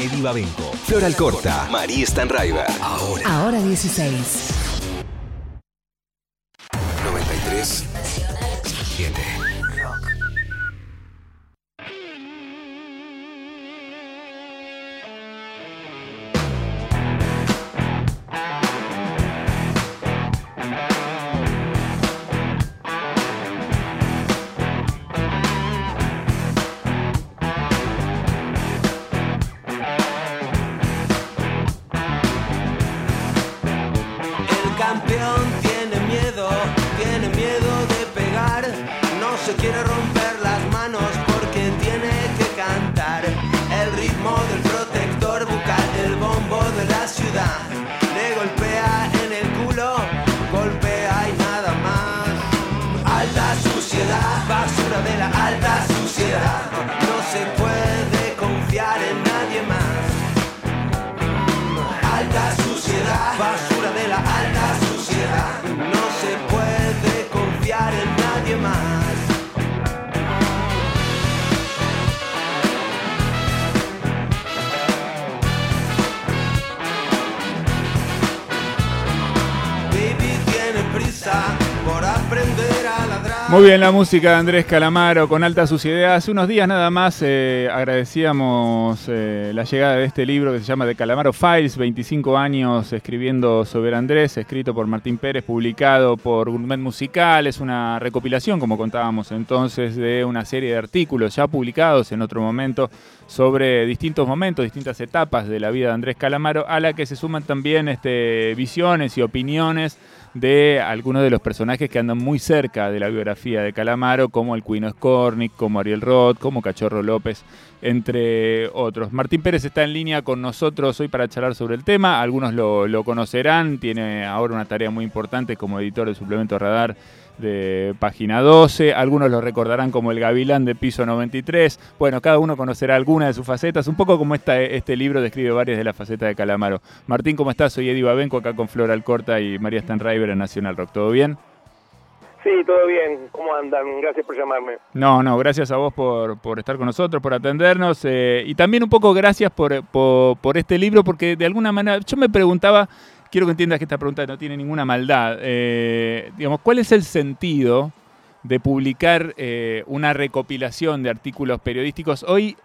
Eddie Babenco, Floral Corta, María Stanraiver. Ahora. Ahora 16. 93. Basura de la alta suciedad, no se puede Muy bien la música de Andrés Calamaro con alta suciedad. Hace unos días nada más eh, agradecíamos eh, la llegada de este libro que se llama The Calamaro Files, 25 años escribiendo sobre Andrés, escrito por Martín Pérez, publicado por Gourmet Musical. Es una recopilación, como contábamos entonces, de una serie de artículos ya publicados en otro momento sobre distintos momentos, distintas etapas de la vida de Andrés Calamaro, a la que se suman también este, visiones y opiniones de algunos de los personajes que andan muy cerca de la biografía de Calamaro, como el Cuino Skornik, como Ariel Roth, como Cachorro López, entre otros. Martín Pérez está en línea con nosotros hoy para charlar sobre el tema. Algunos lo, lo conocerán, tiene ahora una tarea muy importante como editor del suplemento Radar de página 12, algunos lo recordarán como el Gavilán de piso 93, bueno, cada uno conocerá alguna de sus facetas, un poco como esta, este libro describe varias de las facetas de Calamaro. Martín, ¿cómo estás? Soy Eddie Babenco, acá con Flor Alcorta y María Stanraiver en Nacional Rock, ¿todo bien? Sí, todo bien. ¿Cómo andan? Gracias por llamarme. No, no, gracias a vos por, por estar con nosotros, por atendernos eh, y también un poco gracias por, por, por este libro, porque de alguna manera yo me preguntaba quiero que entiendas que esta pregunta no tiene ninguna maldad. Eh, digamos, ¿cuál es el sentido de publicar eh, una recopilación de artículos periodísticos hoy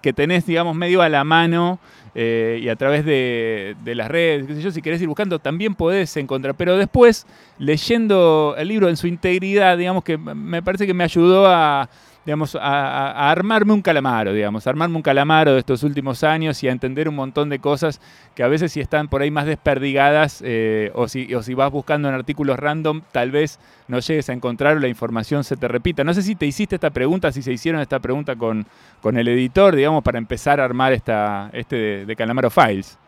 que tenés, digamos, medio a la mano eh, y a través de, de, las redes, qué sé yo, si querés ir buscando, también podés encontrar. Pero después, leyendo el libro en su integridad, digamos que me parece que me ayudó a digamos, a, armarme un calamaro, digamos, armarme un calamaro de estos últimos años y a entender un montón de cosas que a veces si están por ahí más desperdigadas eh, o, si, o si vas buscando en artículos random, tal vez no llegues a encontrar o la información se te repita. No sé si te hiciste esta pregunta, si se hicieron esta pregunta con, con el editor, digamos, para empezar a armar esta, este de, de Calamaro Files.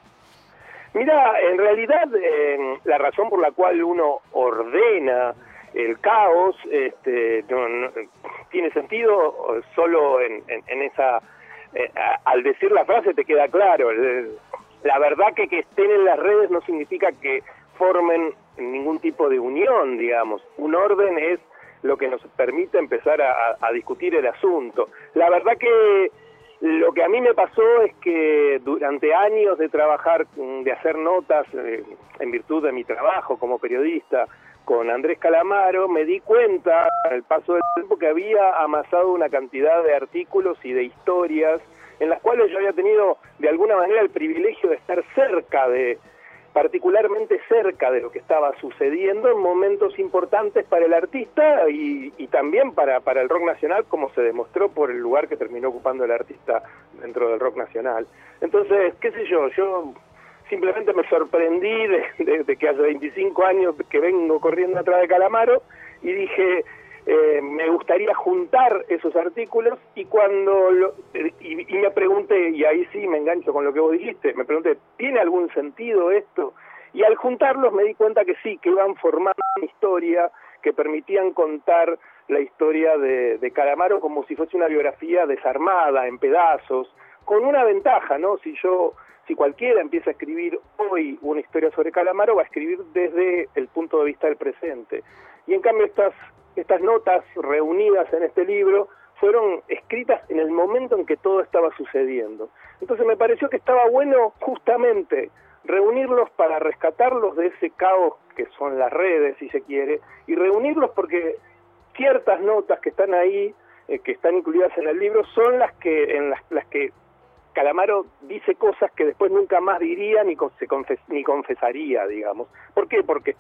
Mira, en realidad eh, la razón por la cual uno ordena el caos este, no, no, tiene sentido solo en, en, en esa eh, al decir la frase te queda claro la verdad que que estén en las redes no significa que formen ningún tipo de unión digamos. Un orden es lo que nos permite empezar a, a discutir el asunto. La verdad que lo que a mí me pasó es que durante años de trabajar, de hacer notas eh, en virtud de mi trabajo como periodista, con Andrés Calamaro, me di cuenta al paso del tiempo que había amasado una cantidad de artículos y de historias en las cuales yo había tenido de alguna manera el privilegio de estar cerca de, particularmente cerca de lo que estaba sucediendo en momentos importantes para el artista y, y también para, para el rock nacional, como se demostró por el lugar que terminó ocupando el artista dentro del rock nacional. Entonces, qué sé yo, yo simplemente me sorprendí de, que hace 25 años que vengo corriendo atrás de Calamaro y dije, eh, me gustaría juntar esos artículos y cuando lo, y, y, me pregunté, y ahí sí me engancho con lo que vos dijiste, me pregunté, ¿tiene algún sentido esto? Y al juntarlos me di cuenta que sí, que iban formando una historia que permitían contar la historia de, de Calamaro como si fuese una biografía desarmada, en pedazos, con una ventaja, ¿no? Si yo si cualquiera empieza a escribir hoy una historia sobre Calamaro, va a escribir desde el punto de vista del presente. Y en cambio estas, estas notas reunidas en este libro fueron escritas en el momento en que todo estaba sucediendo. Entonces me pareció que estaba bueno justamente reunirlos para rescatarlos de ese caos que son las redes, si se quiere, y reunirlos porque ciertas notas que están ahí, eh, que están incluidas en el libro, son las que en las, las que Calamaro dice cosas que después nunca más diría ni, se ni confesaría, digamos. ¿Por qué? Porque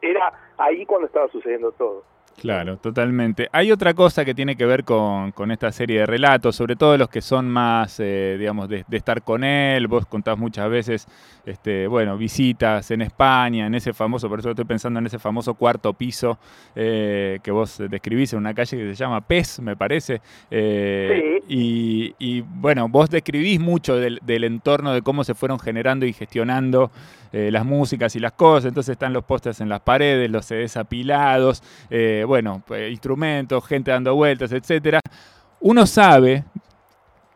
era ahí cuando estaba sucediendo todo. Claro, totalmente. Hay otra cosa que tiene que ver con, esta serie de relatos, sobre todo los que son más, eh, digamos, de, estar con él. Vos contás muchas veces, este, bueno, visitas en España, en ese famoso, por eso estoy pensando en ese famoso cuarto piso eh, que vos describís en una calle que se llama Pez, me parece. Eh, sí. y, bueno, vos describís mucho del, del, entorno, de cómo se fueron generando y gestionando las músicas y las cosas. Entonces están los pósters en las paredes, los CDs apilados bueno, pues, instrumentos, gente dando vueltas, etcétera, uno sabe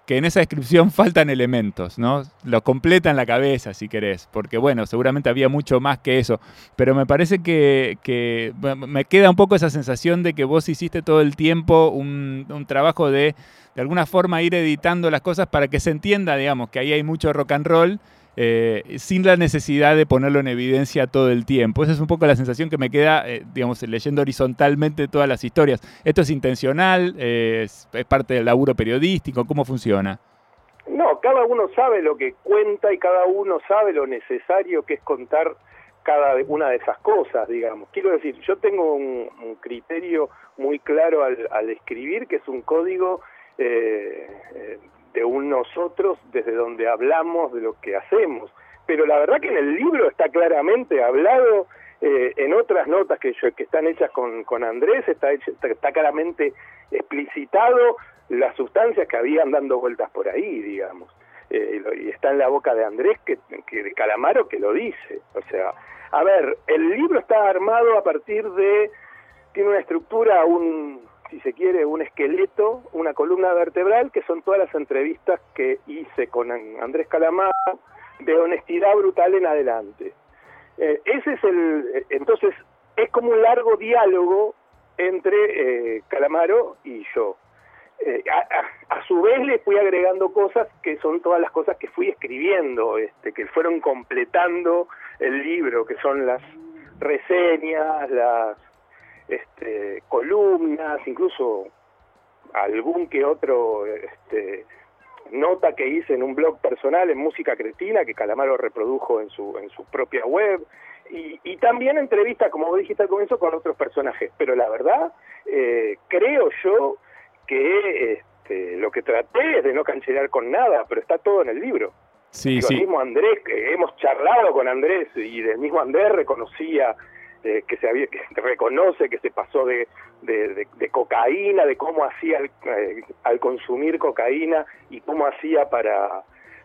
que en esa descripción faltan elementos, ¿no? Lo completa en la cabeza, si querés, porque bueno, seguramente había mucho más que eso, pero me parece que, me queda un poco esa sensación de que vos hiciste todo el tiempo un, un trabajo de, de alguna forma, ir editando las cosas para que se entienda, digamos, que ahí hay mucho rock and roll eh, sin la necesidad de ponerlo en evidencia todo el tiempo. Esa es un poco la sensación que me queda, eh, digamos, leyendo horizontalmente todas las historias. ¿Esto es intencional? ¿Es, parte del laburo periodístico? ¿Cómo funciona? No, cada uno sabe lo que cuenta y cada uno sabe lo necesario que es contar cada una de esas cosas, digamos. Quiero decir, yo tengo un, criterio muy claro al, escribir, que es un código eh, de un nosotros desde donde hablamos de lo que hacemos. Pero la verdad que en el libro está claramente hablado, eh, en otras notas que, que están hechas con, con Andrés, está, está, claramente explicitado las sustancias que habían dando vueltas por ahí, digamos. Eh, y está en la boca de Andrés, que, que de Calamaro, que lo dice. O sea, a ver, el libro está armado a partir de, tiene una estructura, un, si se quiere, un esqueleto, una columna vertebral, que son todas las entrevistas que hice con Andrés Calamaro, de honestidad brutal en adelante. Eh, ese es el, entonces, es como un largo diálogo entre eh, Calamaro y yo. Eh, a, su vez le fui agregando cosas que son todas las cosas que fui escribiendo, este, que fueron completando el libro, que son las reseñas, las este, columnas, incluso algún que otro este, nota que hice en un blog personal en Música Cretina, que Calamaro reprodujo en su, en su propia web, y, y también entrevistas, como vos dijiste al comienzo, con otros personajes. Pero la verdad, eh, creo yo que este, lo que traté es de no cancelar con nada, pero está todo en el libro. Sí, El mismo Andrés, que hemos charlado con Andrés y del mismo Andrés reconocía este, que se había, que reconoce que se pasó de, de, cocaína, de cómo hacía eh, al, consumir cocaína y cómo hacía para,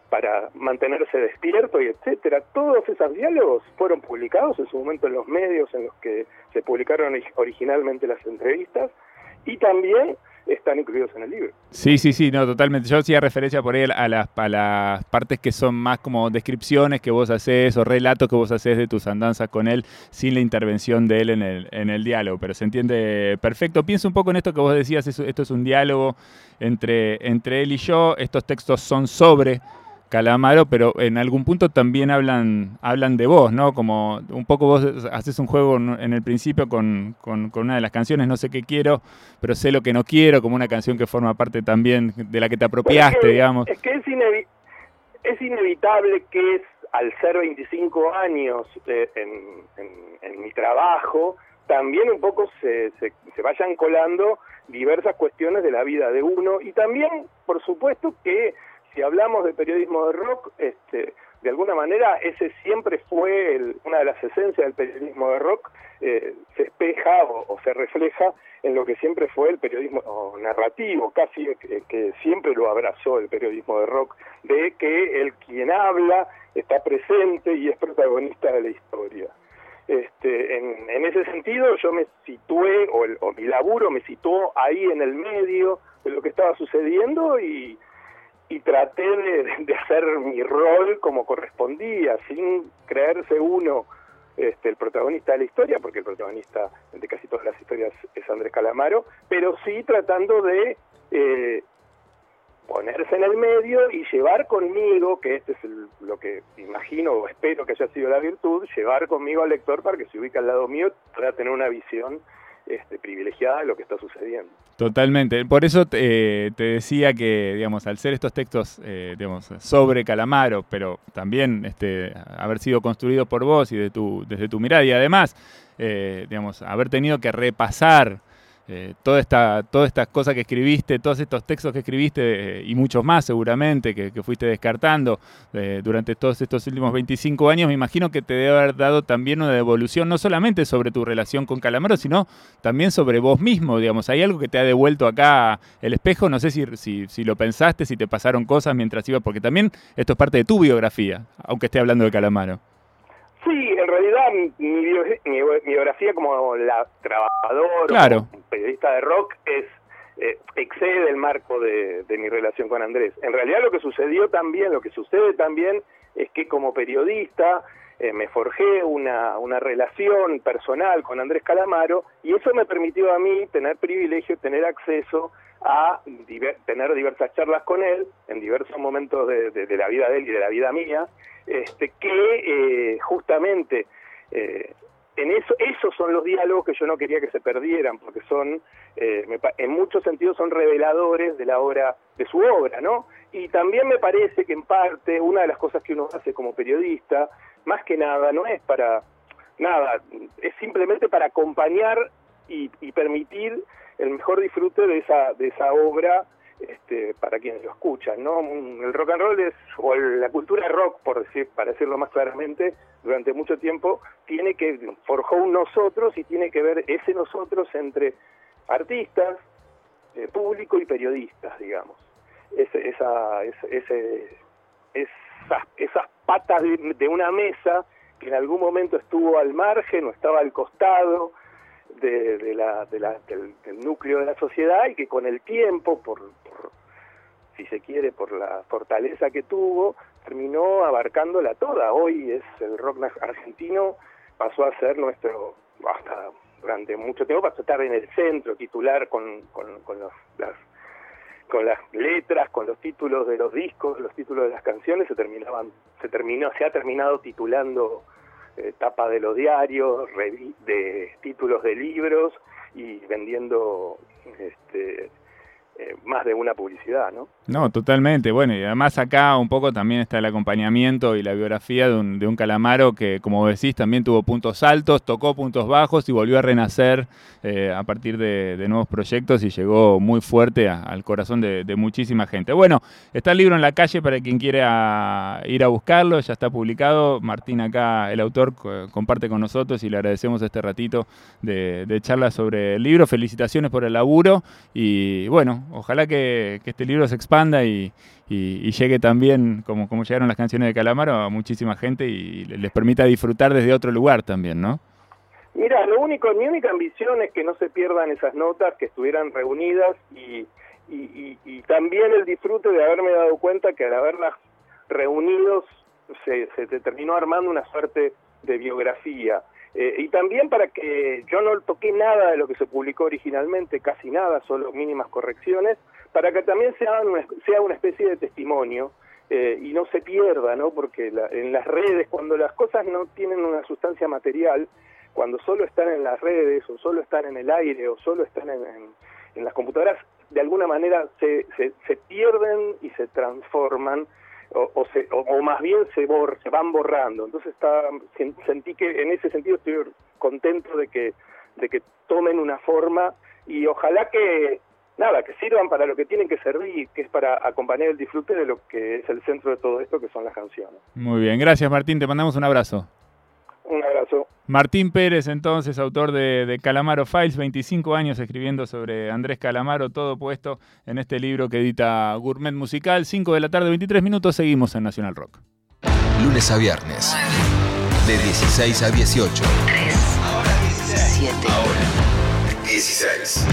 para mantenerse despierto y etcétera. Todos esos diálogos fueron publicados en su momento en los medios en los que se publicaron originalmente las entrevistas y también están incluidos en el libro. Sí, sí, sí, no, totalmente. Yo hacía referencia por ahí a las, a las partes que son más como descripciones que vos haces o relatos que vos haces de tus andanzas con él sin la intervención de él en el, en el diálogo, pero se entiende perfecto. Pienso un poco en esto que vos decías, esto es un diálogo entre, entre él y yo, estos textos son sobre Calamaro, pero en algún punto también hablan, hablan de vos, ¿no? Como un poco vos haces un juego en el principio con, con, una de las canciones, no sé qué quiero, pero sé lo que no quiero, como una canción que forma parte también de la que te apropiaste, digamos. Es que es, es inevitable que es, al ser 25 años eh, en, en, mi trabajo, también un poco se, se, se vayan colando diversas cuestiones de la vida de uno y también, por supuesto, que si hablamos de periodismo de rock, este, de alguna manera ese siempre fue una de las esencias del periodismo de rock, eh, se espeja o, se refleja en lo que siempre fue el periodismo narrativo, casi que, siempre lo abrazó el periodismo de rock, de que el quien habla está presente y es protagonista de la historia. Este, en, ese sentido yo me situé, o, o mi laburo me situó ahí en el medio de lo que estaba sucediendo y y traté de, hacer mi rol como correspondía, sin creerse uno este, el protagonista de la historia, porque el protagonista de casi todas las historias es Andrés Calamaro, pero sí tratando de eh, ponerse en el medio y llevar conmigo, que este es lo que imagino o espero que haya sido la virtud, llevar conmigo al lector para que se ubique al lado mío para tener una visión este, privilegiada de lo que está sucediendo. Totalmente. Por eso te, decía que, digamos, al ser estos textos, eh, digamos, sobre Calamaro, pero también este, haber sido construido por vos y de tu, desde tu mirada, y además, eh, digamos, haber tenido que repasar eh, toda esta, todas estas cosas que escribiste, todos estos textos que escribiste eh, y muchos más seguramente que, fuiste descartando eh, durante todos estos últimos 25 años, me imagino que te debe haber dado también una devolución, no solamente sobre tu relación con Calamaro, sino también sobre vos mismo, digamos. ¿Hay algo que te ha devuelto acá el espejo? No sé si, si, si lo pensaste, si te pasaron cosas mientras ibas, porque también esto es parte de tu biografía, aunque esté hablando de Calamaro. Sí, en realidad mi, biografía como la trabajador, claro. periodista de rock, es eh, excede el marco de, mi relación con Andrés. En realidad lo que sucedió también, lo que sucede también, es que como periodista eh, me forjé una, una relación personal con Andrés Calamaro y eso me permitió a mí tener privilegio, tener acceso a tener diversas charlas con él en diversos momentos de, la vida de él y de la vida mía, este, que eh, justamente eh, en eso, esos son los diálogos que yo no quería que se perdieran, porque son, eh, en muchos sentidos son reveladores de la obra, de su obra, ¿no? Y también me parece que en parte una de las cosas que uno hace como periodista, más que nada, no es para nada, es simplemente para acompañar y, y permitir el mejor disfrute de esa, de esa obra este, para quienes lo escuchan, ¿no? El rock and roll es, o la cultura rock, por decir, para decirlo más claramente, durante mucho tiempo, tiene que, forjó un nosotros y tiene que ver ese nosotros entre artistas, eh, público y periodistas, digamos. Ese, esa, ese, esas, esas patas de una mesa que en algún momento estuvo al margen o estaba al costado, de, la, de la, del, núcleo de la sociedad y que con el tiempo, por, si se quiere, por la fortaleza que tuvo, terminó abarcándola toda. Hoy es el rock argentino, pasó a ser nuestro, hasta durante mucho tiempo, pasó a estar en el centro, titular con las con las letras, con los títulos de los discos, los títulos de las canciones, se terminaban, se terminó, se ha terminado titulando eh, tapa de los diarios, de títulos de libros y vendiendo este, eh, más de una publicidad, ¿no? No, totalmente. Bueno, y además acá un poco también está el acompañamiento y la biografía de un, de un Calamaro que, como decís, también tuvo puntos altos, tocó puntos bajos y volvió a renacer eh, a partir de, nuevos proyectos y llegó muy fuerte al corazón de, muchísima gente. Bueno, está el libro en la calle para quien quiera ir a buscarlo, ya está publicado. Martín acá, el autor, comparte con nosotros y le agradecemos este ratito de, de charla sobre el libro. Felicitaciones por el laburo y bueno, ojalá que, este libro se expanda y, llegue también, como, como llegaron las canciones de Calamaro, a muchísima gente y les permita disfrutar desde otro lugar también, ¿no? Mira, lo único, mi única ambición es que no se pierdan esas notas, que estuvieran reunidas y, y, también el disfrute de haberme dado cuenta que al haberlas reunidos se, se terminó armando una suerte de biografía. Eh, y también para que yo no toqué nada de lo que se publicó originalmente, casi nada, solo mínimas correcciones, para que también sea una, sea una especie de testimonio eh, y no se pierda, ¿no? Porque en las redes, cuando las cosas no tienen una sustancia material, cuando solo están en las redes o solo están en el aire o solo están en, en, las computadoras, de alguna manera se, se pierden y se transforman o, o, se, o, más bien se, se van borrando. Entonces está, sentí que en ese sentido estoy contento de que, de que tomen una forma y ojalá que, nada, que sirvan para lo que tienen que servir, que es para acompañar el disfrute de lo que es el centro de todo esto, que son las canciones. Muy bien, gracias Martín, te mandamos un abrazo. Martín Pérez, entonces, autor de, Calamaro Files, 25 años escribiendo sobre Andrés Calamaro, todo puesto en este libro que edita Gourmet Musical. 5 de la tarde, 23 minutos, seguimos en Nacional Rock. Lunes a viernes, de 16 a 18. 3. Ahora 17. Ahora 16.